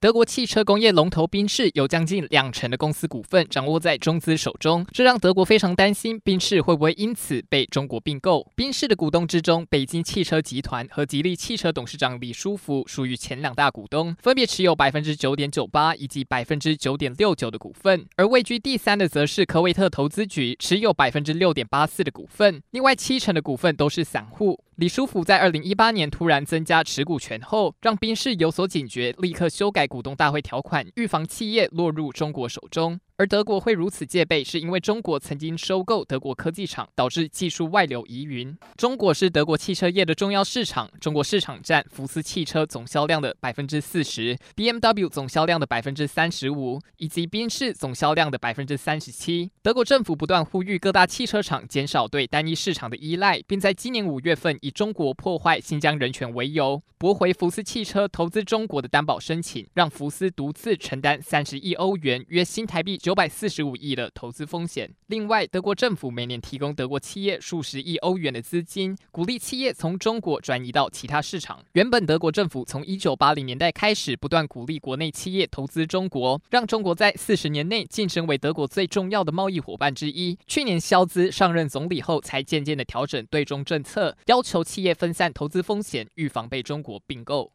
德国汽车工业龙头宾士有将近两成的公司股份掌握在中资手中，这让德国非常担心宾士会不会因此被中国并购。宾士的股东之中，北京汽车集团和吉利汽车董事长李书福属于前两大股东，分别持有百分之九点九八以及百分之九点六九的股份。而位居第三的则是科威特投资局，持有百分之六点八四的股份，另外七成的股份都是散户。李书福在二零一八年突然增加持股权后，让宾士有所警觉，立刻修改股东大会条款，预防企业落入中国手中。而德国会如此戒备，是因为中国曾经收购德国科技厂，导致技术外流疑云。中国是德国汽车业的重要市场，中国市场占福斯汽车总销量的百分之四十，BMW 总销量的百分之三十五，以及宾士总销量的百分之三十七。德国政府不断呼吁各大汽车厂减少对单一市场的依赖，并在今年五月份以中国破坏新疆人权为由，驳回福斯汽车投资中国的担保申请，让福斯独自承担三十亿欧元（约新台币九百四十五亿的投资风险。另外，德国政府每年提供德国企业数十亿欧元的资金，鼓励企业从中国转移到其他市场。原本德国政府从一九八零年代开始不断鼓励国内企业投资中国，让中国在四十年内晋升为德国最重要的贸易伙伴之一。去年肖兹上任总理后，才渐渐的调整对中政策，要求企业分散投资风险，预防被中国并购。